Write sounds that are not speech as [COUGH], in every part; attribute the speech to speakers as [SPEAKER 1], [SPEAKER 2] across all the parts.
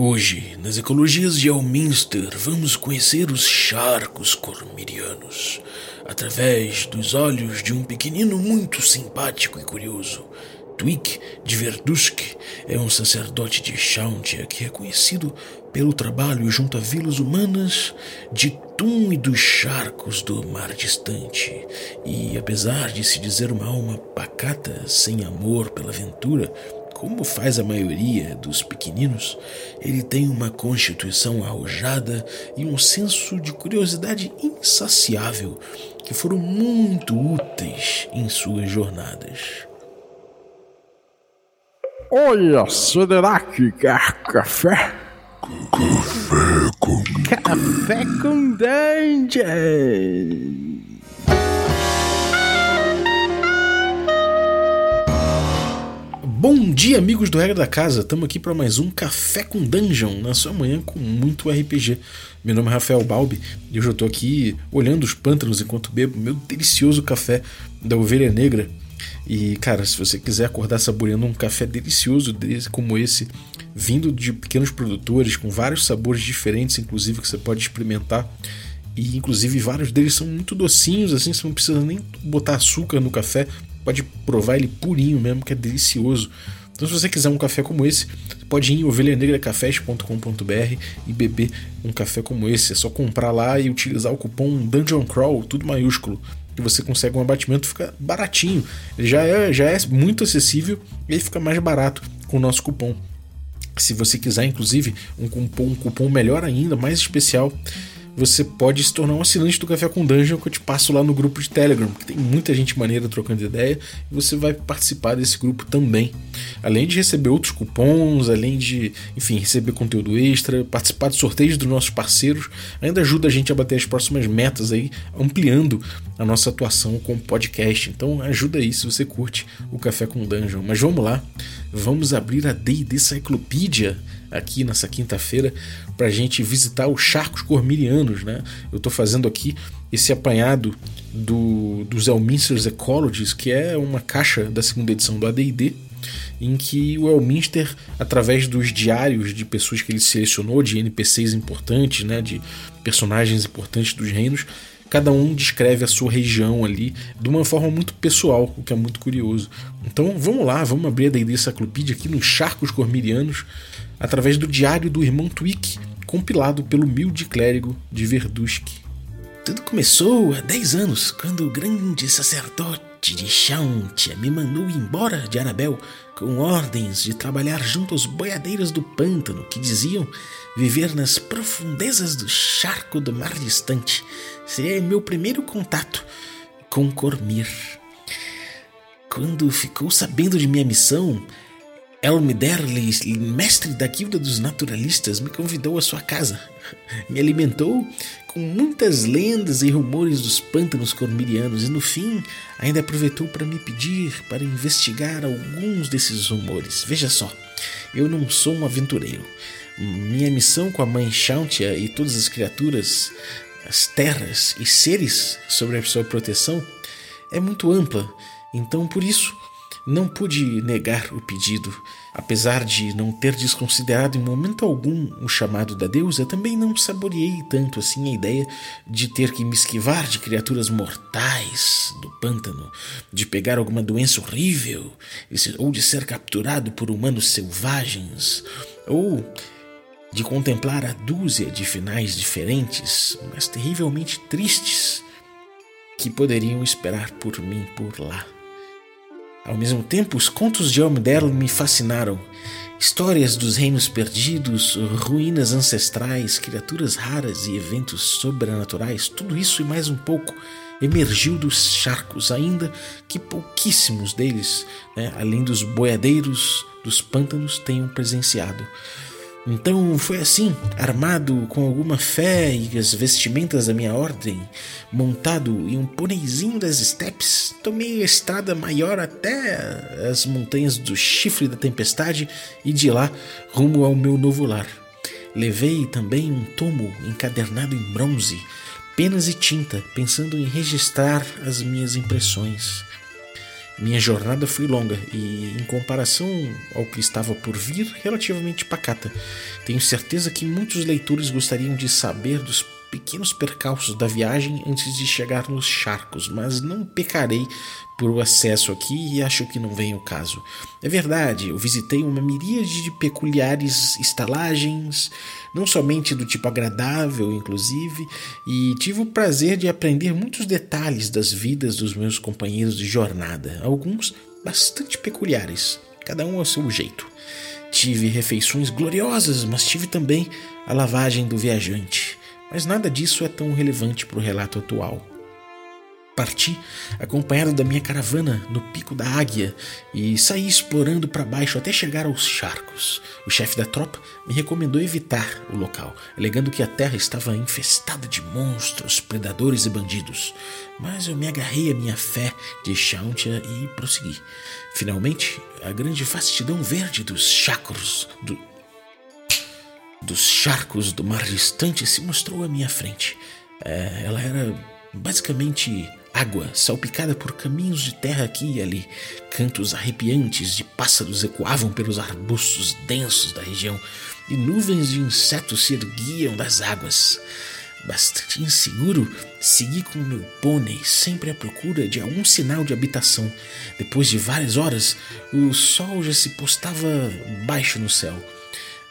[SPEAKER 1] Hoje, nas ecologias de Elminster, vamos conhecer os charcos cormirianos através dos olhos de um pequenino muito simpático e curioso. Twig de Verdusk é um sacerdote de Chauntia que é conhecido pelo trabalho junto a vilas humanas de Tum e dos charcos do mar distante. E apesar de se dizer uma alma pacata, sem amor pela aventura, como faz a maioria dos pequeninos, ele tem uma constituição arrojada e um senso de curiosidade insaciável que foram muito úteis em suas jornadas.
[SPEAKER 2] Olha, será que quer café?
[SPEAKER 3] Café com
[SPEAKER 2] Café com Dungeon!
[SPEAKER 1] Bom dia, amigos do Regra da Casa. Estamos aqui para mais um Café com Dungeon na sua manhã com muito RPG. Meu nome é Rafael Balbi e hoje eu estou aqui olhando os pântanos enquanto bebo meu delicioso café da Ovelha Negra. E, cara, se você quiser acordar saboreando um café delicioso desse, como esse, vindo de pequenos produtores, com vários sabores diferentes, inclusive, que você pode experimentar, e inclusive vários deles são muito docinhos, assim, você não precisa nem botar açúcar no café, pode provar ele purinho mesmo, que é delicioso. Então, se você quiser um café como esse, pode ir em ovelhanegracafés.com.br e beber um café como esse. É só comprar lá e utilizar o cupom Dungeon Crawl, tudo maiúsculo, que você consegue um abatimento, fica baratinho. Ele já é, já é muito acessível e ele fica mais barato com o nosso cupom. Se você quiser, inclusive, um cupom, um cupom melhor ainda, mais especial, você pode se tornar um assinante do Café com Dungeon que eu te passo lá no grupo de Telegram, que tem muita gente maneira trocando ideia e você vai participar desse grupo também. Além de receber outros cupons, além de, enfim, receber conteúdo extra, participar de sorteios dos nossos parceiros, ainda ajuda a gente a bater as próximas metas aí, ampliando a nossa atuação com o podcast. Então ajuda aí se você curte o Café com Dungeon. Mas vamos lá, vamos abrir a D&D Cyclopedia aqui nessa quinta-feira para a gente visitar os charcos cormirianos, né? Eu estou fazendo aqui esse apanhado do, dos Elminster's Ecologies, que é uma caixa da segunda edição do AD&D, em que o Elminster, através dos diários de pessoas que ele selecionou, de NPCs importantes, né, de personagens importantes dos reinos, cada um descreve a sua região ali de uma forma muito pessoal, o que é muito curioso. Então vamos lá, vamos abrir a D&D Cyclopedia aqui nos Charcos Cormirianos, através do diário do irmão Twick, compilado pelo humilde clérigo de Verdusk. Tudo começou há 10 anos, quando o grande sacerdote Chauntia me mandou embora de Arabel com ordens de trabalhar junto aos boiadeiros do pântano que diziam viver nas profundezas do charco do mar distante. Seria meu primeiro contato com Cormir. Quando ficou sabendo de minha missão, Elmiderle, mestre da guilda dos naturalistas, me convidou à sua casa. Me alimentou com muitas lendas e rumores dos pântanos cormirianos e no fim ainda aproveitou para me pedir para investigar alguns desses rumores. Veja só, eu não sou um aventureiro. Minha missão com a mãe Shauntia e todas as criaturas, as terras e seres sobre a sua proteção é muito ampla. Então, por isso, não pude negar o pedido. Apesar de não ter desconsiderado em momento algum o chamado da deusa, também não saboreei tanto assim a ideia de ter que me esquivar de criaturas mortais do pântano, de pegar alguma doença horrível, ou de ser capturado por humanos selvagens, ou de contemplar a dúzia de finais diferentes, mas terrivelmente tristes, que poderiam esperar por mim por lá. Ao mesmo tempo, os contos de Elmderl me fascinaram. Histórias dos reinos perdidos, ruínas ancestrais, criaturas raras e eventos sobrenaturais, tudo isso e mais um pouco emergiu dos charcos, ainda que pouquíssimos deles, né, além dos boiadeiros dos pântanos, tenham presenciado. Então foi assim, armado com alguma fé e as vestimentas da minha ordem, montado em um pôneizinho das estepes, tomei a estrada maior até as montanhas do chifre da tempestade e de lá rumo ao meu novo lar. Levei também um tomo encadernado em bronze, penas e tinta, pensando em registrar as minhas impressões. Minha jornada foi longa e, em comparação ao que estava por vir, relativamente pacata. Tenho certeza que muitos leitores gostariam de saber dos pequenos percalços da viagem antes de chegar nos charcos, mas não pecarei por o acesso aqui e acho que não vem o caso. É verdade, eu visitei uma miríade de peculiares estalagens, não somente do tipo agradável, inclusive, e tive o prazer de aprender muitos detalhes das vidas dos meus companheiros de jornada, alguns bastante peculiares, cada um ao seu jeito. Tive refeições gloriosas, mas tive também a lavagem do viajante. Mas nada disso é tão relevante para o relato atual. Parti acompanhado da minha caravana no pico da águia e saí explorando para baixo até chegar aos charcos. O chefe da tropa me recomendou evitar o local, alegando que a terra estava infestada de monstros, predadores e bandidos. Mas eu me agarrei à minha fé de Chauntia e prossegui. Finalmente, a grande vastidão verde dos chacros do, charcos do mar distante se mostrou à minha frente. É, ela era basicamente água salpicada por caminhos de terra aqui e ali. Cantos arrepiantes de pássaros ecoavam pelos arbustos densos da região e nuvens de insetos se erguiam das águas. Bastante inseguro, segui com meu pônei, sempre à procura de algum sinal de habitação. Depois de várias horas, o sol já se postava baixo no céu.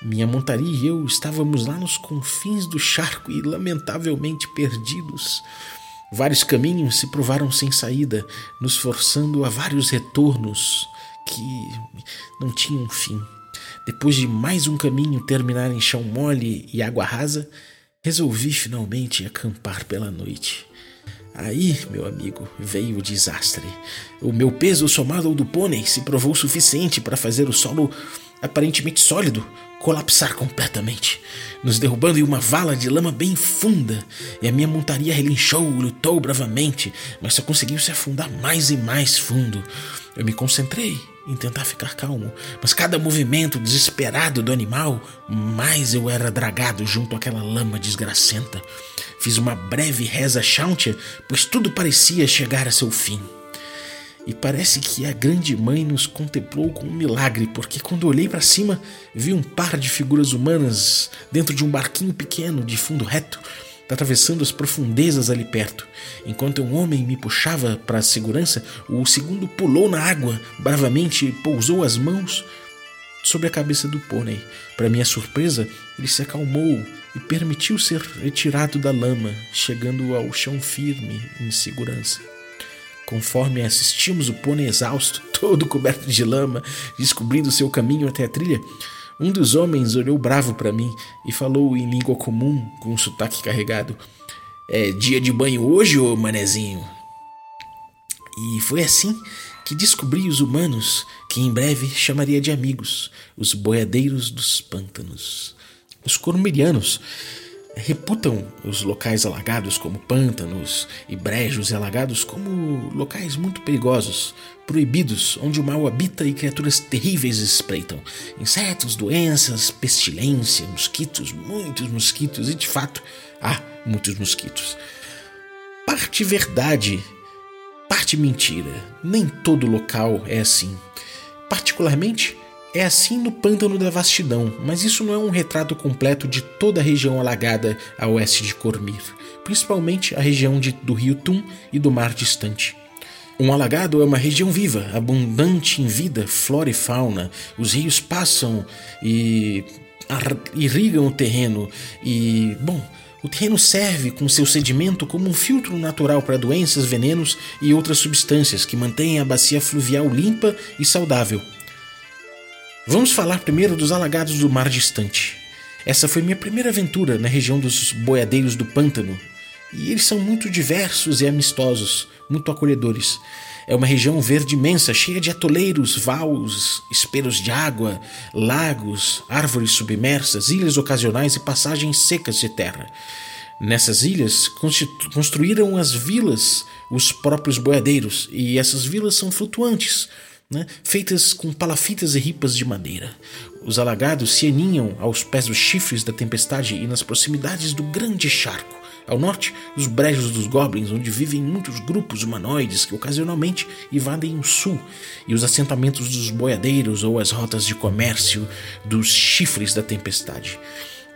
[SPEAKER 1] Minha montaria e eu estávamos lá nos confins do charco e lamentavelmente perdidos. Vários caminhos se provaram sem saída, nos forçando a vários retornos que não tinham fim. Depois de mais um caminho terminar em chão mole e água rasa, resolvi finalmente acampar pela noite. Aí, meu amigo, veio o desastre. O meu peso somado ao do pônei se provou suficiente para fazer o solo aparentemente sólido colapsar completamente, nos derrubando em uma vala de lama bem funda, e a minha montaria relinchou, lutou bravamente, mas só conseguiu se afundar mais e mais fundo. Eu me concentrei em tentar ficar calmo, mas cada movimento desesperado do animal, mais eu era dragado junto àquela lama desgracenta. Fiz uma breve reza chauntia, pois tudo parecia chegar a seu fim. E parece que a grande mãe nos contemplou com um milagre, porque quando olhei para cima, vi um par de figuras humanas dentro de um barquinho pequeno de fundo reto, atravessando as profundezas ali perto. Enquanto um homem me puxava para a segurança, o segundo pulou na água, bravamente pousou as mãos sobre a cabeça do pônei. Para minha surpresa, ele se acalmou e permitiu ser retirado da lama, chegando ao chão firme em segurança. Conforme assistimos o pônei exausto, [LAUGHS] todo coberto de lama, descobrindo seu caminho até a trilha, um dos homens olhou bravo para mim e falou em língua comum, com um sotaque carregado: É dia de banho hoje, ô manezinho? E foi assim que descobri os humanos, que em breve chamaria de amigos, os boiadeiros dos pântanos. Os cormirianos reputam os locais alagados como pântanos e brejos e alagados como locais muito perigosos, proibidos, onde o mal habita e criaturas terríveis espreitam. Insetos, doenças, pestilência, mosquitos, muitos mosquitos, e de fato há muitos mosquitos. Parte verdade, parte mentira. Nem todo local é assim. Particularmente, é assim no Pântano da Vastidão, mas isso não é um retrato completo de toda a região alagada a oeste de Cormir, principalmente a região de, do rio Tum e do mar distante. Um alagado é uma região viva, abundante em vida, flora e fauna. Os rios passam e irrigam o terreno e, bom, o terreno serve com seu sedimento como um filtro natural para doenças, venenos e outras substâncias que mantêm a bacia fluvial limpa e saudável. Vamos falar primeiro dos alagados do mar distante. Essa foi minha primeira aventura na região dos boiadeiros do pântano, e eles são muito diversos e amistosos, muito acolhedores. É uma região verde imensa, cheia de atoleiros, vales, esperos de água, lagos, árvores submersas, ilhas ocasionais e passagens secas de terra. Nessas ilhas construíram as vilas os próprios boiadeiros, e essas vilas são flutuantes, né, feitas com palafitas e ripas de madeira. Os alagados se aninham aos pés dos chifres da tempestade e nas proximidades do grande charco, Ao norte, os brejos dos goblins, onde vivem muitos grupos humanoides que ocasionalmente invadem o sul, e os assentamentos dos boiadeiros ou as rotas de comércio dos chifres da tempestade.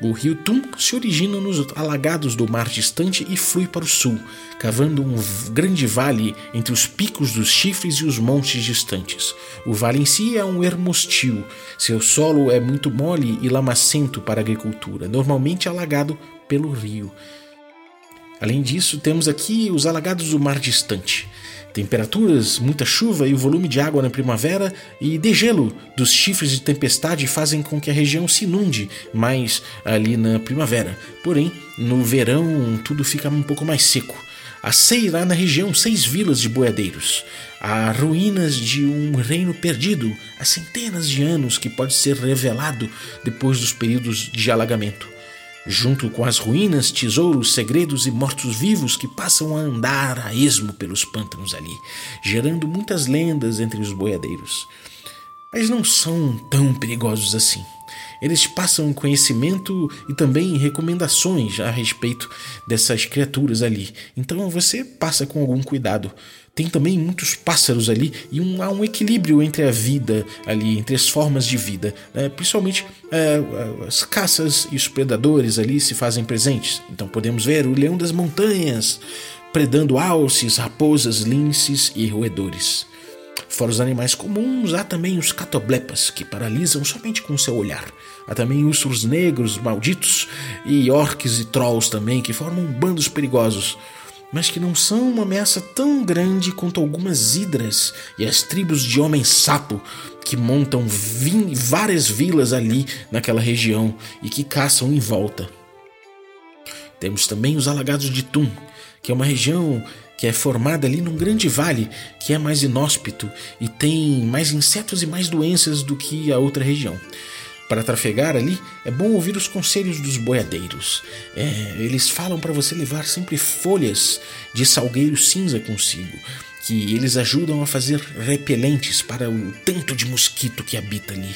[SPEAKER 1] O rio Tum se origina nos alagados do mar distante e flui para o sul, cavando um grande vale entre os picos dos chifres e os montes distantes. O vale em si é um ermostil. Seu solo é muito mole e lamacento para a agricultura, normalmente alagado pelo rio. Além disso, temos aqui os alagados do mar distante. Temperaturas, muita chuva e o volume de água na primavera e degelo dos chifres de tempestade fazem com que a região se inunde mais ali na primavera. Porém, no verão tudo fica um pouco mais seco. Há seis, lá na região seis vilas de boiadeiros. Há ruínas de um reino perdido há centenas de anos que pode ser revelado depois dos períodos de alagamento. Junto com as ruínas, tesouros, segredos e mortos-vivos que passam a andar a esmo pelos pântanos ali, gerando muitas lendas entre os boiadeiros. Mas não são tão perigosos assim. Eles passam conhecimento e também recomendações a respeito dessas criaturas ali. Então você passa com algum cuidado. Tem também muitos pássaros ali e um, há um equilíbrio entre a vida ali, entre as formas de vida. Né? Principalmente é, as caças e os predadores ali se fazem presentes. Então podemos ver o leão das montanhas predando alces, raposas, linces e roedores. Fora os animais comuns, há também os catoblepas, que paralisam somente com seu olhar. Há também ursos negros, malditos, e orques e trolls também, que formam bandos perigosos mas que não são uma ameaça tão grande quanto algumas hidras e as tribos de homem-sapo que montam várias vilas ali naquela região e que caçam em volta. Temos também os alagados de Tum, que é uma região que é formada ali num grande vale que é mais inóspito e tem mais insetos e mais doenças do que a outra região. Para trafegar ali, é bom ouvir os conselhos dos boiadeiros. É, eles falam para você levar sempre folhas de salgueiro cinza consigo, que eles ajudam a fazer repelentes para o tanto de mosquito que habita ali.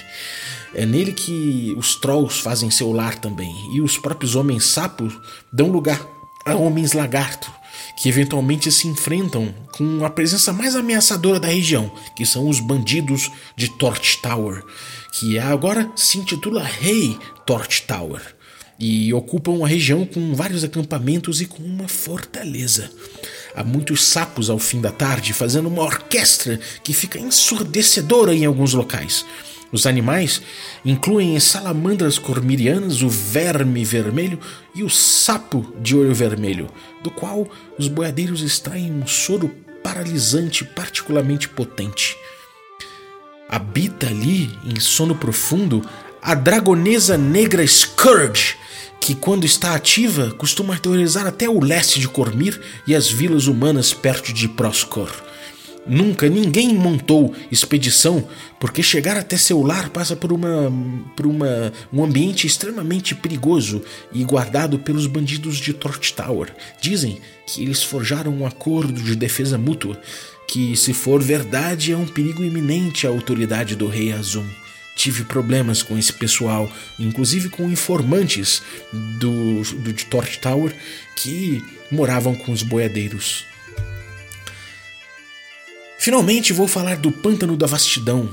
[SPEAKER 1] É nele que os trolls fazem seu lar também, e os próprios homens sapos dão lugar a homens lagarto, que eventualmente se enfrentam com a presença mais ameaçadora da região, que são os bandidos de Torch Tower, que agora se intitula Rei Torch Tower e ocupam a região com vários acampamentos e com uma fortaleza. Há muitos sapos ao fim da tarde fazendo uma orquestra que fica ensurdecedora em alguns locais. Os animais incluem as salamandras cormirianas, o verme vermelho e o sapo de olho vermelho, do qual os boiadeiros extraem um soro paralisante particularmente potente. Habita ali, em sono profundo, a dragonesa negra Scourge, que quando está ativa costuma aterrorizar até o leste de Cormir e as vilas humanas perto de Proscor. Nunca ninguém montou expedição, porque chegar até seu lar passa por, uma, por uma, um ambiente extremamente perigoso e guardado pelos bandidos de Torch Tower. Dizem que eles forjaram um acordo de defesa mútua que, se for verdade, é um perigo iminente à autoridade do rei Azum. Tive problemas com esse pessoal, inclusive com informantes do, do de Torch Tower que moravam com os boiadeiros. Finalmente vou falar do Pântano da Vastidão,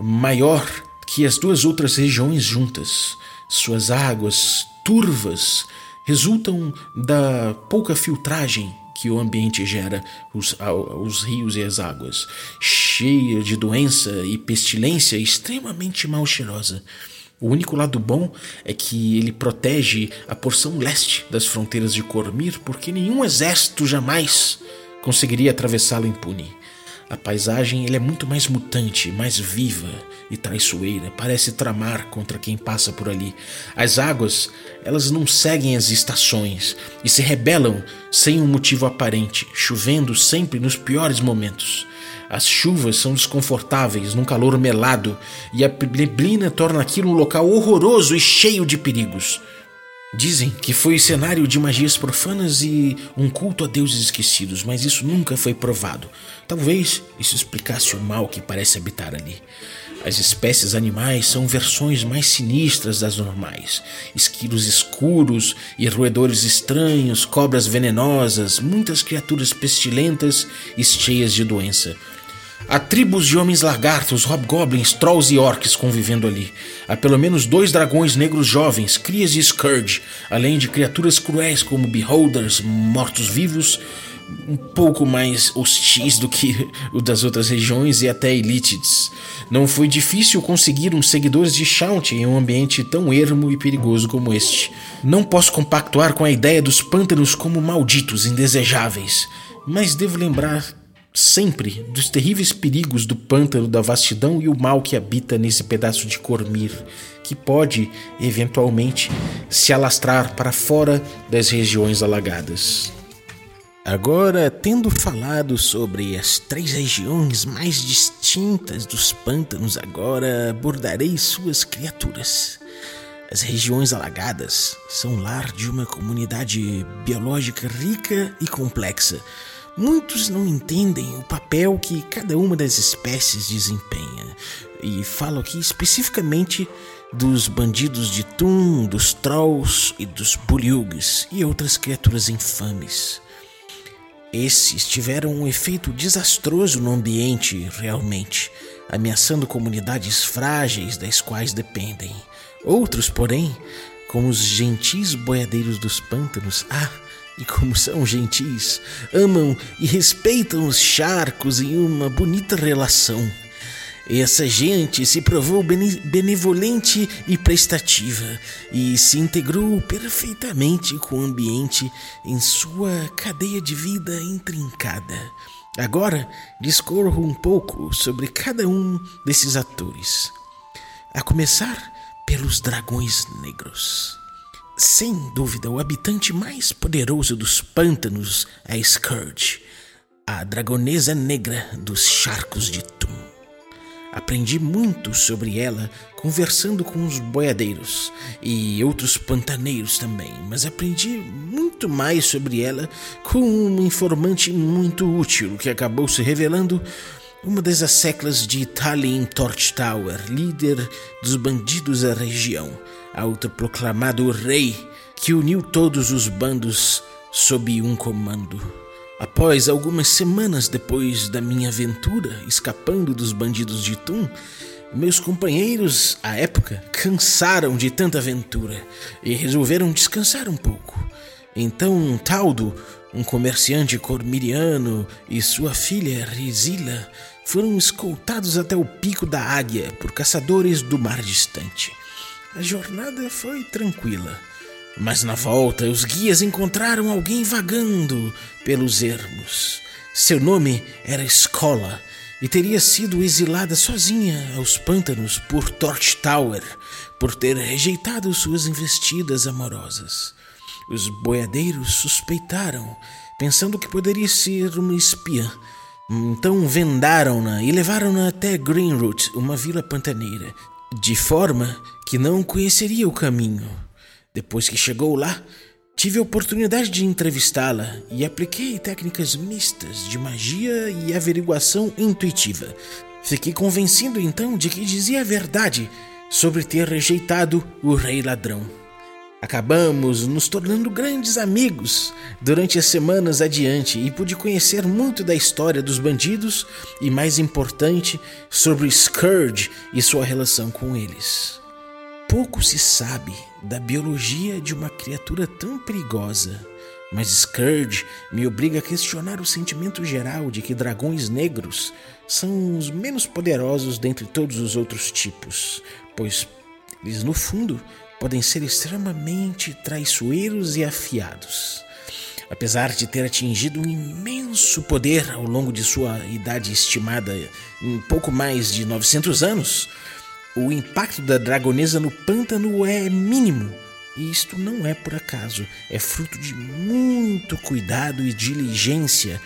[SPEAKER 1] maior que as duas outras regiões juntas. Suas águas turvas resultam da pouca filtragem que o ambiente gera, os, os rios e as águas, cheia de doença e pestilência extremamente mal cheirosa. O único lado bom é que ele protege a porção leste das fronteiras de Cormir, porque nenhum exército jamais conseguiria atravessá-lo impune. A paisagem ele é muito mais mutante, mais viva e traiçoeira, parece tramar contra quem passa por ali. As águas, elas não seguem as estações e se rebelam sem um motivo aparente, chovendo sempre nos piores momentos. As chuvas são desconfortáveis num calor melado e a neblina torna aquilo um local horroroso e cheio de perigos. Dizem que foi cenário de magias profanas e um culto a deuses esquecidos, mas isso nunca foi provado. Talvez isso explicasse o mal que parece habitar ali. As espécies animais são versões mais sinistras das normais: esquilos escuros e roedores estranhos, cobras venenosas, muitas criaturas pestilentas e cheias de doença. Há tribos de homens lagartos, hobgoblins, trolls e orcs convivendo ali. Há pelo menos dois dragões negros jovens, crias de Scourge, além de criaturas cruéis como beholders, mortos-vivos, um pouco mais hostis do que [LAUGHS] o das outras regiões e até elitides. Não foi difícil conseguir uns seguidores de Shount em um ambiente tão ermo e perigoso como este. Não posso compactuar com a ideia dos pântanos como malditos, indesejáveis, mas devo lembrar sempre dos terríveis perigos do pântano, da vastidão e o mal que habita nesse pedaço de Cormir, que pode, eventualmente, se alastrar para fora das regiões alagadas. Agora, tendo falado sobre as três regiões mais distintas dos pântanos, agora abordarei suas criaturas. As regiões alagadas são lar de uma comunidade biológica rica e complexa. Muitos não entendem o papel que cada uma das espécies desempenha. E falo aqui especificamente dos bandidos de Tum, dos Trolls e dos Buliugs e outras criaturas infames. Esses tiveram um efeito desastroso no ambiente, realmente, ameaçando comunidades frágeis das quais dependem. Outros, porém, como os gentis boiadeiros dos pântanos, ah, e como são gentis, amam e respeitam os charcos em uma bonita relação. Essa gente se provou benevolente e prestativa e se integrou perfeitamente com o ambiente em sua cadeia de vida intrincada. Agora discorro um pouco sobre cada um desses atores. A começar pelos dragões negros. Sem dúvida, o habitante mais poderoso dos pântanos é Scourge, a dragonesa negra dos charcos de Tum. Aprendi muito sobre ela conversando com os boiadeiros e outros pantaneiros também, mas aprendi muito mais sobre ela com uma informante muito útil que acabou se revelando uma das asseclas de Tallinn Torchtower, líder dos bandidos da região, autoproclamado rei que uniu todos os bandos sob um comando. Após algumas semanas depois da minha aventura escapando dos bandidos de Tum, meus companheiros, à época, cansaram de tanta aventura e resolveram descansar um pouco. Então Taldo, um comerciante cormiriano, e sua filha Rizila foram escoltados até o pico da águia por caçadores do mar distante. A jornada foi tranquila. Mas na volta, os guias encontraram alguém vagando pelos ermos. Seu nome era Escola e teria sido exilada sozinha aos pântanos por Torch Tower por ter rejeitado suas investidas amorosas. Os boiadeiros suspeitaram, pensando que poderia ser uma espiã. Então vendaram-na e levaram-na até Greenroot, uma vila pantaneira, de forma que não conheceria o caminho. Depois que chegou lá, tive a oportunidade de entrevistá-la e apliquei técnicas mistas de magia e averiguação intuitiva. Fiquei convencido então de que dizia a verdade sobre ter rejeitado o rei ladrão. Acabamos nos tornando grandes amigos durante as semanas adiante e pude conhecer muito da história dos bandidos e, mais importante, sobre Scourge e sua relação com eles. Pouco se sabe da biologia de uma criatura tão perigosa, mas Scourge me obriga a questionar o sentimento geral de que dragões negros são os menos poderosos dentre todos os outros tipos, pois eles, no fundo, podem ser extremamente traiçoeiros e afiados. Apesar de ter atingido um imenso poder ao longo de sua idade estimada em pouco mais de 900 anos, o impacto da dragonesa no pântano é mínimo. E isto não é por acaso, é fruto de muito cuidado e diligência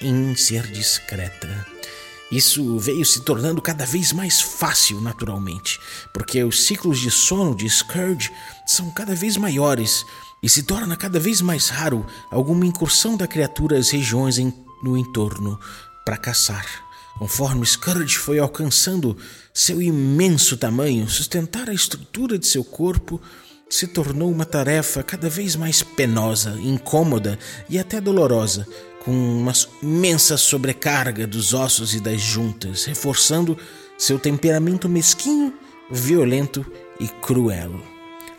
[SPEAKER 1] em ser discreta. Isso veio se tornando cada vez mais fácil naturalmente, porque os ciclos de sono de Scourge são cada vez maiores e se torna cada vez mais raro alguma incursão da criatura às regiões em, no entorno para caçar. Conforme Scourge foi alcançando seu imenso tamanho, sustentar a estrutura de seu corpo se tornou uma tarefa cada vez mais penosa, incômoda e até dolorosa, com uma imensa sobrecarga dos ossos e das juntas, reforçando seu temperamento mesquinho, violento e cruel.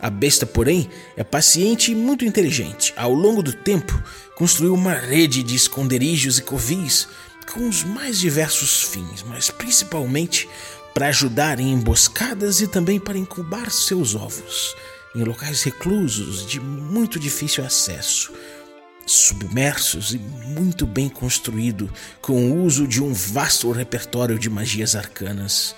[SPEAKER 1] A besta, porém, é paciente e muito inteligente. Ao longo do tempo, construiu uma rede de esconderijos e covis com os mais diversos fins, mas principalmente para ajudar em emboscadas e também para incubar seus ovos em locais reclusos de muito difícil acesso, submersos e muito bem construído, com o uso de um vasto repertório de magias arcanas.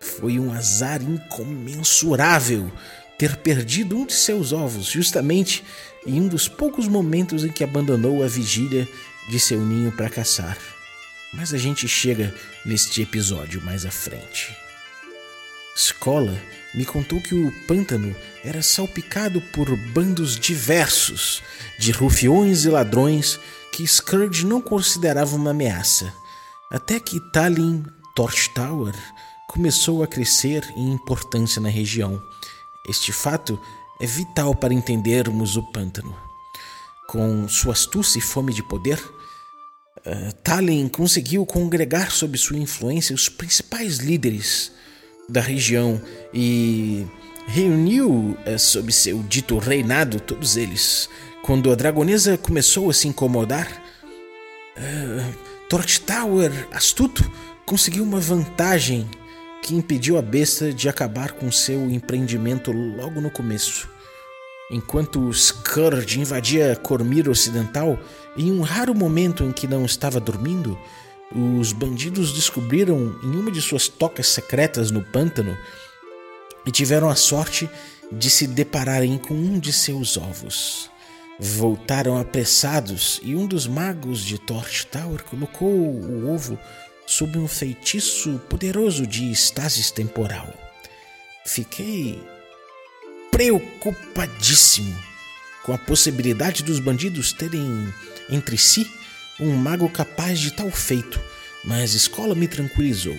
[SPEAKER 1] Foi um azar incomensurável ter perdido um de seus ovos, justamente em um dos poucos momentos em que abandonou a vigília de seu ninho para caçar. Mas a gente chega neste episódio mais à frente. Escola me contou que o pântano era salpicado por bandos diversos de rufiões e ladrões que Scourge não considerava uma ameaça, até que Tallinn Torchtower começou a crescer em importância na região. Este fato é vital para entendermos o pântano. Com sua astúcia e fome de poder, uh, Tallinn conseguiu congregar sob sua influência os principais líderes da região e reuniu uh, sob seu dito reinado todos eles. Quando a dragonesa começou a se incomodar, uh, Torchtower, astuto, conseguiu uma vantagem que impediu a besta de acabar com seu empreendimento logo no começo. Enquanto Scourge invadia Cormir Ocidental, em um raro momento em que não estava dormindo, os bandidos descobriram em uma de suas tocas secretas no pântano e tiveram a sorte de se depararem com um de seus ovos. Voltaram apressados e um dos magos de Torch Tower colocou o ovo sob um feitiço poderoso de estasis temporal. Fiquei preocupadíssimo com a possibilidade dos bandidos terem entre si um mago capaz de tal feito, mas Escola me tranquilizou.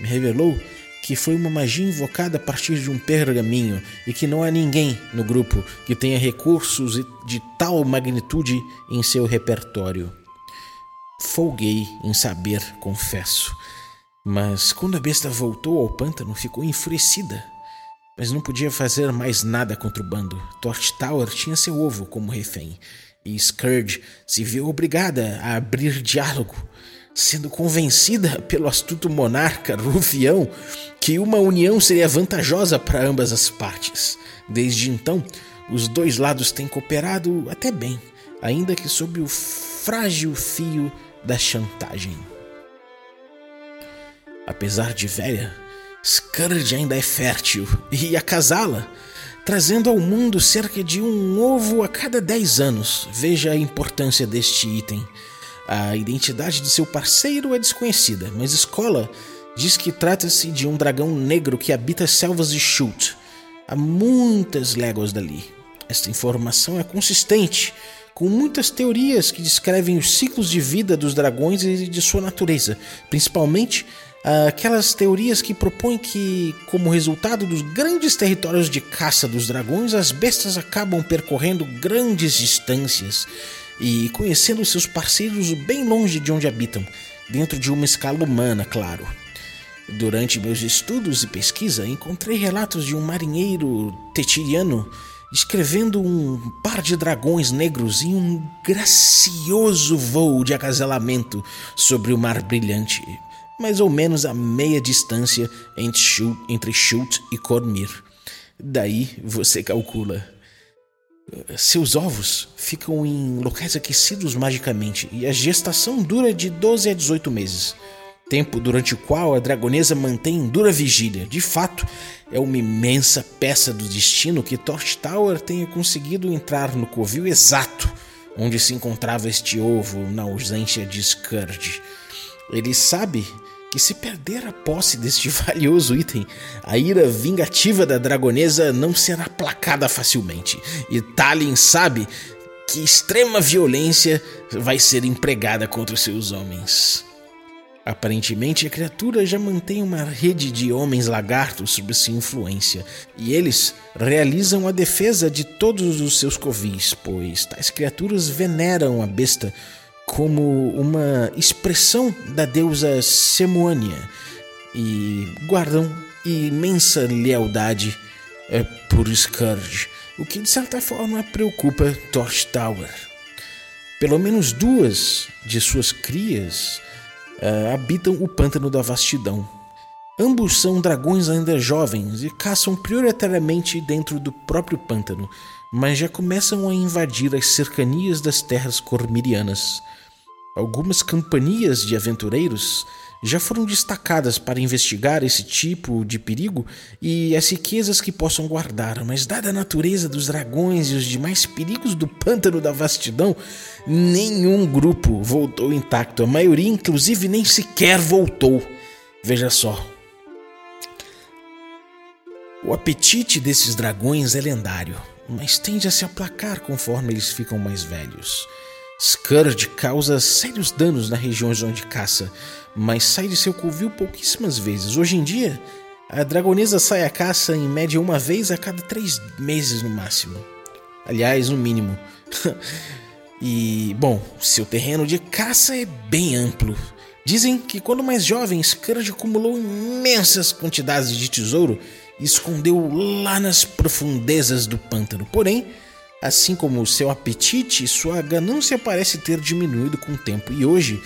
[SPEAKER 1] Me revelou que foi uma magia invocada a partir de um pergaminho e que não há ninguém no grupo que tenha recursos de tal magnitude em seu repertório. Folguei em saber, confesso. Mas quando a besta voltou ao pântano, ficou enfurecida mas não podia fazer mais nada contra o bando. Torch Tower tinha seu ovo como refém, e Scourge se viu obrigada a abrir diálogo, sendo convencida pelo astuto monarca rufião que uma união seria vantajosa para ambas as partes. Desde então, os dois lados têm cooperado até bem, ainda que sob o frágil fio da chantagem. Apesar de velha, Scourge ainda é fértil e acasala, trazendo ao mundo cerca de um ovo a cada 10 anos. Veja a importância deste item. A identidade de seu parceiro é desconhecida, mas Escola diz que trata-se de um dragão negro que habita as selvas de Shult, a muitas léguas dali. Esta informação é consistente com muitas teorias que descrevem os ciclos de vida dos dragões e de sua natureza, principalmente aquelas teorias que propõem que, como resultado dos grandes territórios de caça dos dragões, as bestas acabam percorrendo grandes distâncias e conhecendo seus parceiros bem longe de onde habitam, dentro de uma escala humana, claro. Durante meus estudos e pesquisa, encontrei relatos de um marinheiro tetiriano descrevendo um par de dragões negros em um gracioso voo de acasalamento sobre o mar brilhante, mais ou menos a meia distância entre Shult, entre e Cormir. Daí você calcula. Seus ovos ficam em locais aquecidos magicamente e a gestação dura de 12 a 18 meses. Tempo durante o qual a dragonesa mantém dura vigília. De fato, é uma imensa peça do destino que Torch Tower tenha conseguido entrar no covil exato onde se encontrava este ovo na ausência de Scourge. Ele sabe que se perder a posse deste [LAUGHS] valioso item, a ira vingativa da dragonesa não será placada facilmente. E Tallinn sabe que extrema violência vai ser empregada contra os seus homens. Aparentemente, a criatura já mantém uma rede de homens lagartos sob sua influência, e eles realizam a defesa de todos os seus covis, pois tais criaturas veneram a besta como uma expressão da deusa Semuânia e guardam imensa lealdade é, por Scourge, o que de certa forma preocupa Torch Tower. Pelo menos duas de suas crias uh, habitam o pântano da vastidão. Ambos são dragões ainda jovens e caçam prioritariamente dentro do próprio pântano, mas já começam a invadir as cercanias das terras cormirianas. Algumas companhias de aventureiros já foram destacadas para investigar esse tipo de perigo e as riquezas que possam guardar, mas dada a natureza dos dragões e os demais perigos do pântano da vastidão, nenhum grupo voltou intacto. A maioria, inclusive, nem sequer voltou. Veja só. O apetite desses dragões é lendário, mas tende a se aplacar conforme eles ficam mais velhos. Scourge causa sérios danos nas regiões onde caça, mas sai de seu covil pouquíssimas vezes. Hoje em dia, a dragonesa sai à caça em média uma vez a cada três meses no máximo. Aliás, no mínimo. [LAUGHS] e, bom, seu terreno de caça é bem amplo. Dizem que quando mais jovem, Scourge acumulou imensas quantidades de tesouro escondeu lá nas profundezas do pântano. Porém, assim como seu apetite, sua ganância parece ter diminuído com o tempo e hoje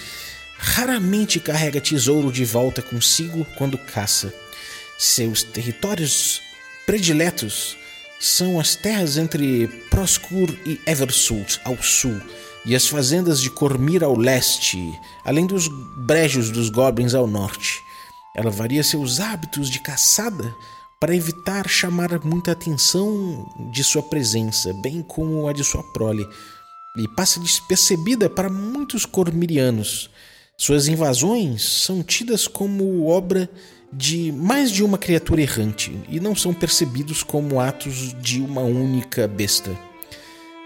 [SPEAKER 1] raramente carrega tesouro de volta consigo quando caça. Seus territórios prediletos são as terras entre Proscur e Eversult ao sul e as fazendas de Cormir ao leste, além dos brejos dos goblins ao norte. Ela varia seus hábitos de caçada para evitar chamar muita atenção de sua presença, bem como a de sua prole, e passa despercebida para muitos cormirianos. Suas invasões são tidas como obra de mais de uma criatura errante e não são percebidos como atos de uma única besta.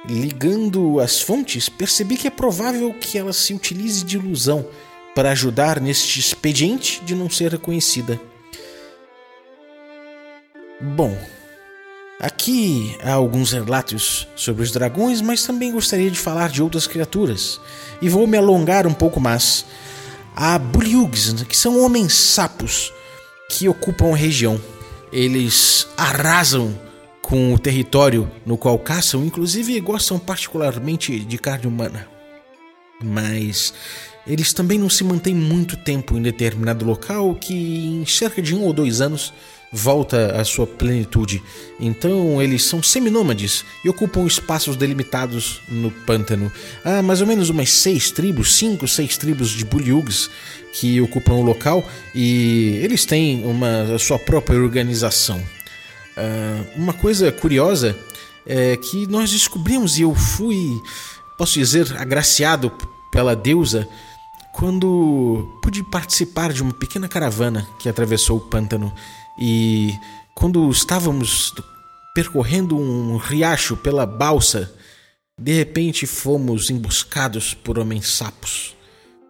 [SPEAKER 1] Ligando as fontes, percebi que é provável que ela se utilize de ilusão para ajudar neste expediente de não ser reconhecida. Bom, aqui há alguns relatos sobre os dragões, mas também gostaria de falar de outras criaturas. E vou me alongar um pouco mais. Há Buliugs, que são homens sapos que ocupam a região. Eles arrasam com o território no qual caçam, inclusive gostam particularmente de carne humana. Mas eles também não se mantêm muito tempo em determinado local, que em cerca de um ou dois anos volta à sua plenitude. Então eles são seminômades e ocupam espaços delimitados no pântano. Há mais ou menos umas seis tribos, cinco, seis tribos de Buliugs que ocupam o local e eles têm uma sua própria organização. Uh, uma coisa curiosa é que nós descobrimos e eu fui, posso dizer, agraciado pela deusa quando pude participar de uma pequena caravana que atravessou o pântano e quando estávamos percorrendo um riacho pela balsa, de repente fomos emboscados por homens sapos.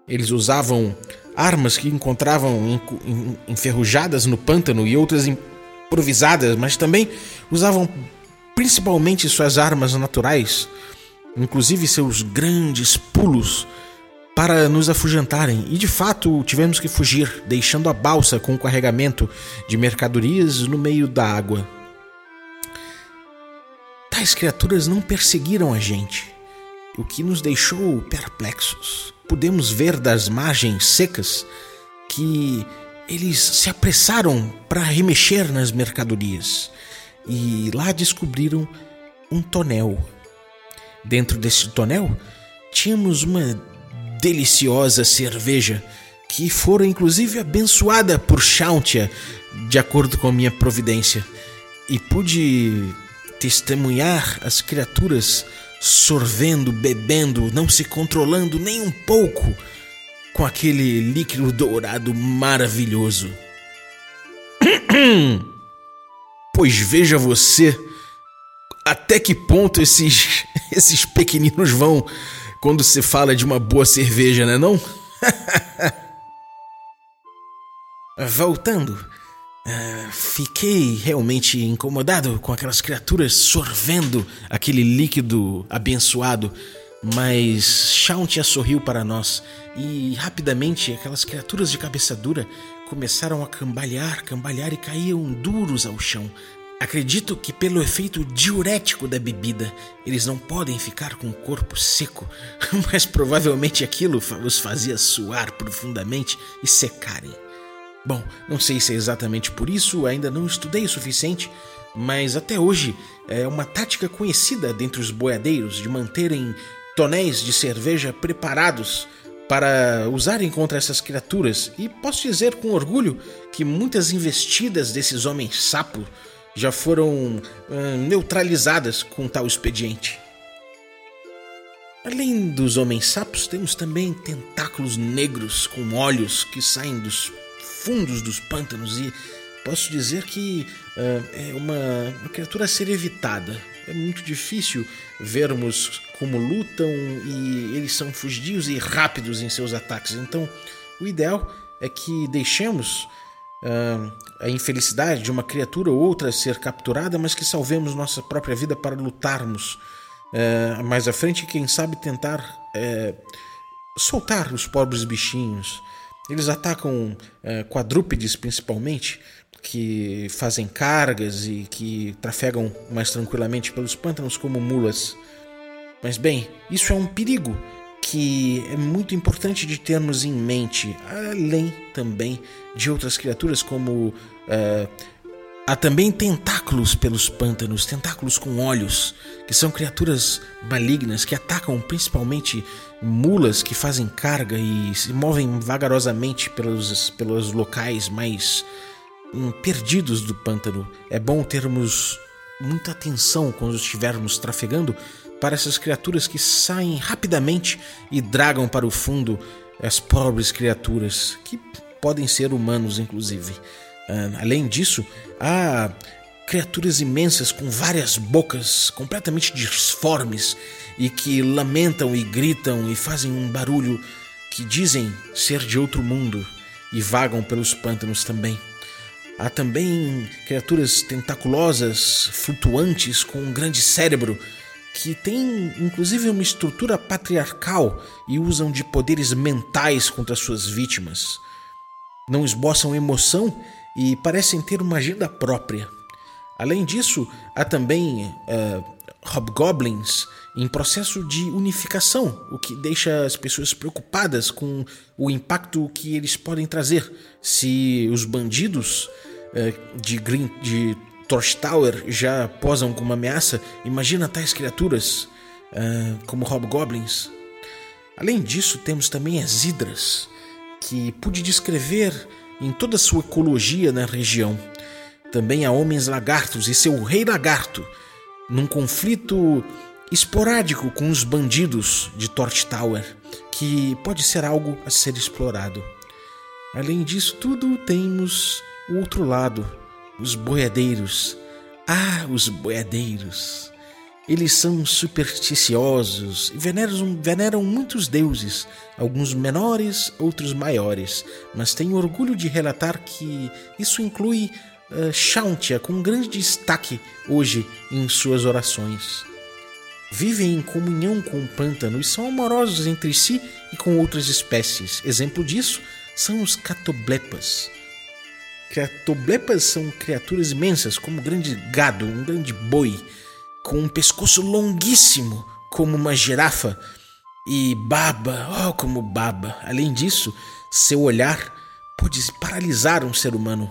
[SPEAKER 1] Eles usavam armas que encontravam enferrujadas no pântano e outras improvisadas, mas também usavam principalmente suas armas naturais, inclusive seus grandes pulos para nos afugentarem, e de fato tivemos que fugir, deixando a balsa com o carregamento de mercadorias no meio da água. Tais criaturas não perseguiram a gente, o que nos deixou perplexos. Pudemos ver das margens secas que eles se apressaram para remexer nas mercadorias e lá descobriram um tonel. Dentro desse tonel tínhamos uma deliciosa cerveja que fora inclusive abençoada por Shauntia, de acordo com a minha providência, e pude testemunhar as criaturas sorvendo, bebendo, não se controlando nem um pouco com aquele líquido dourado maravilhoso. [COUGHS] pois veja você até que ponto esses [LAUGHS] esses pequeninos vão quando se fala de uma boa cerveja, né não? [LAUGHS] Voltando, uh, fiquei realmente incomodado com aquelas criaturas sorvendo aquele líquido abençoado, mas Shauntia sorriu para nós e rapidamente aquelas criaturas de cabeça dura começaram a cambalear, cambalear e caíam duros ao chão. Acredito que, pelo efeito diurético da bebida, eles não podem ficar com o corpo seco, [LAUGHS] mas provavelmente aquilo os fazia suar profundamente e secarem. Bom, não sei se é exatamente por isso, ainda não estudei o suficiente, mas até hoje é uma tática conhecida dentre os boiadeiros de manterem tonéis de cerveja preparados para usarem contra essas criaturas, e posso dizer com orgulho que muitas investidas desses homens sapo já foram uh, neutralizadas com tal expediente. Além dos homens sapos, temos também tentáculos negros com olhos que saem dos fundos dos pântanos e posso dizer que uh, é uma, uma, criatura a ser evitada. É muito difícil vermos como lutam e eles são fugidios e rápidos em seus ataques. Então, o ideal é que deixemos uh, a infelicidade de uma criatura ou outra ser capturada, mas que salvemos nossa própria vida para lutarmos uh, mais à frente quem sabe, tentar uh, soltar os pobres bichinhos. Eles atacam quadrúpedes principalmente, que fazem cargas e que trafegam mais tranquilamente pelos pântanos como mulas. Mas bem, isso é um perigo que é muito importante de termos em mente, além também de outras criaturas como uh, há também tentáculos pelos pântanos, tentáculos com olhos, que são criaturas malignas que atacam principalmente mulas que fazem carga e se movem vagarosamente pelos, pelos locais mais hum, perdidos do pântano. É bom termos muita atenção quando estivermos trafegando para essas criaturas que saem rapidamente e dragam para o fundo as pobres criaturas, que podem ser humanos, inclusive. Uh, além disso, há criaturas imensas com várias bocas completamente disformes e que lamentam e gritam e fazem um barulho que dizem ser de outro mundo e vagam pelos pântanos também. Há também criaturas tentaculosas, flutuantes, com um grande cérebro que têm inclusive uma estrutura patriarcal e usam de poderes mentais contra suas vítimas. Não esboçam emoção e parecem ter uma agenda própria. Além disso, há também uh, hobgoblins em processo de unificação, o que deixa as pessoas preocupadas com o impacto que eles podem trazer se os bandidos uh, de, Green, de Torch Tower já posam como ameaça, imagina tais criaturas uh, como hobgoblins. Além disso, temos também as hidras, que pude descrever em toda a sua ecologia na região. Também há homens lagartos e seu rei lagarto, num conflito esporádico com os bandidos de Torch Tower, que pode ser algo a ser explorado. Além disso tudo, temos o outro lado, os boiadeiros. Ah, os boiadeiros! Eles são supersticiosos e veneram, veneram muitos deuses, alguns menores, outros maiores, mas tenho orgulho de relatar que isso inclui uh, com grande destaque hoje em suas orações. Vivem em comunhão com o pântano e são amorosos entre si e com outras espécies. Exemplo disso são os catoblepas Criatoblepas são criaturas imensas, como um grande gado, um grande boi, com um pescoço longuíssimo, como uma girafa, e baba, oh, como baba. Além disso, seu olhar pode paralisar um ser humano.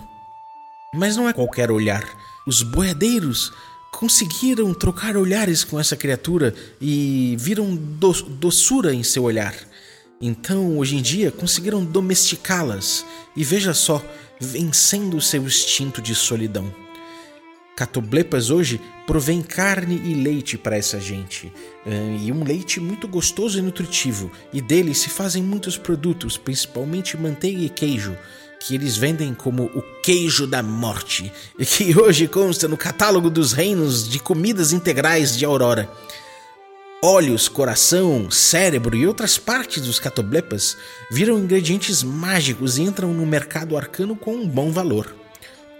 [SPEAKER 1] Mas não é qualquer olhar. Os boiadeiros conseguiram trocar olhares com essa criatura e viram do doçura em seu olhar. Então, hoje em dia, conseguiram domesticá-las. E veja só, vencendo seu instinto de solidão. Catoblepas hoje provém carne e leite para essa gente, eh, e um leite muito gostoso e nutritivo, e dele se fazem muitos produtos, principalmente manteiga e queijo, que eles vendem como o queijo da morte, e que hoje consta no catálogo dos reinos de comidas integrais de Aurora. Olhos, coração, cérebro e outras partes dos catoblepas viram ingredientes mágicos e entram no mercado arcano com um bom valor.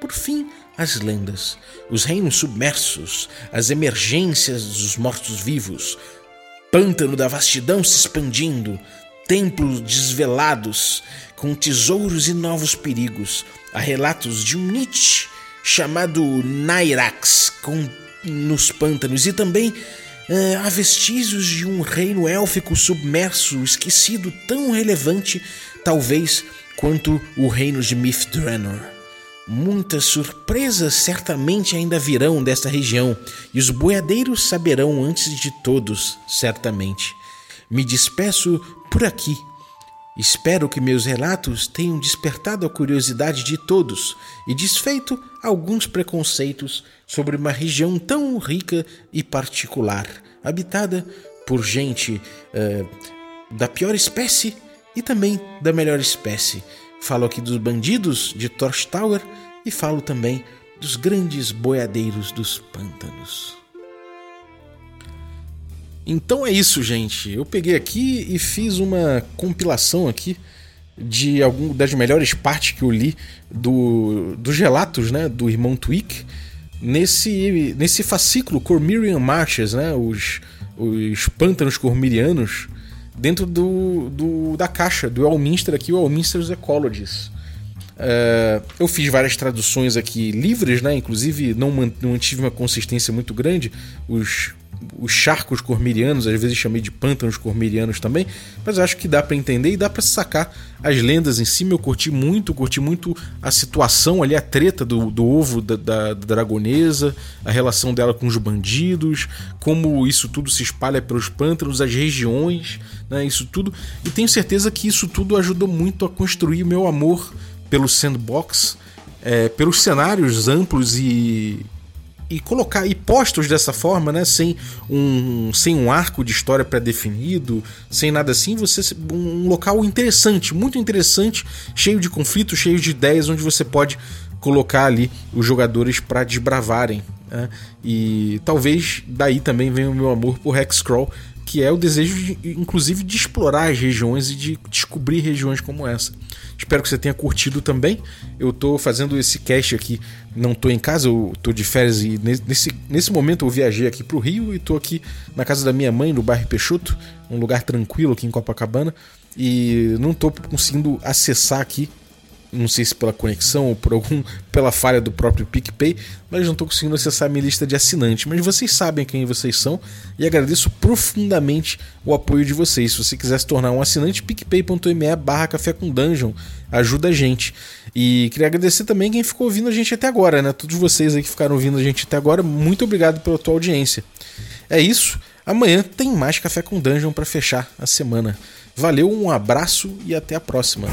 [SPEAKER 1] Por fim, as lendas, os reinos submersos, as emergências dos mortos-vivos, pântano da vastidão se expandindo, templos desvelados com tesouros e novos perigos. Há relatos de um Nietzsche chamado Nairax com, nos pântanos e também é, há vestígios de um reino élfico submerso, esquecido, tão relevante, talvez, quanto o reino de Mithranor. Muitas surpresas certamente ainda virão desta região, e os boiadeiros saberão antes de todos, certamente. Me despeço por aqui. Espero que meus relatos tenham despertado a curiosidade de todos e desfeito alguns preconceitos sobre uma região tão rica e particular, habitada por gente uh, da pior espécie e também da melhor espécie. Falo aqui dos bandidos de Torch Tower e falo também dos grandes boiadeiros dos pântanos. Então é isso, gente. Eu peguei aqui e fiz uma compilação aqui de algumas das melhores partes que eu li do, dos relatos né, do irmão Twick nesse, nesse fascículo Cormirian Marches, né, os, os pântanos cormirianos, dentro do, do, da caixa do Elminster aqui, o Elminster's Ecologies. Uh, eu fiz várias traduções aqui livres, né? Inclusive não mantive uma consistência muito grande. Os os charcos cormirianos, às vezes chamei de pântanos cormirianos também, mas acho que dá para entender e dá para sacar as lendas em cima. Eu curti muito, curti muito a situação ali, a treta do, do ovo da, da, da dragonesa, a relação dela com os bandidos, como isso tudo se espalha pelos pântanos, as regiões, né, isso tudo. E tenho certeza que isso tudo ajudou muito a construir meu amor pelo sandbox, é, pelos cenários amplos e e colocar e postos dessa forma, né, sem um, sem um arco de história pré-definido, sem nada assim, você um local interessante, muito interessante, cheio de conflitos, cheio de ideias, onde você pode colocar ali os jogadores para desbravarem. Né? E talvez daí também venha o meu amor por Hexcrawl, que é o desejo, de, inclusive, de explorar as regiões e de descobrir regiões como essa. Espero que você tenha curtido também. Eu tô fazendo esse cast aqui, não tô em casa, eu tô de férias e nesse, nesse momento eu viajei aqui pro Rio e tô aqui na casa da minha mãe, no bairro Peixoto, um lugar tranquilo aqui em Copacabana, e não tô conseguindo acessar aqui não sei se pela conexão ou por algum pela falha do próprio PicPay, mas não estou conseguindo acessar minha lista de assinantes. Mas vocês sabem quem vocês são e agradeço profundamente o apoio de vocês. Se você quiser se tornar um assinante, picpay.me barra café com dungeon ajuda a gente. E queria agradecer também quem ficou ouvindo a gente até agora, né? Todos vocês aí que ficaram ouvindo a gente até agora, muito obrigado pela tua audiência. É isso. Amanhã tem mais Café com Dungeon para fechar a semana. Valeu, um abraço e até a próxima.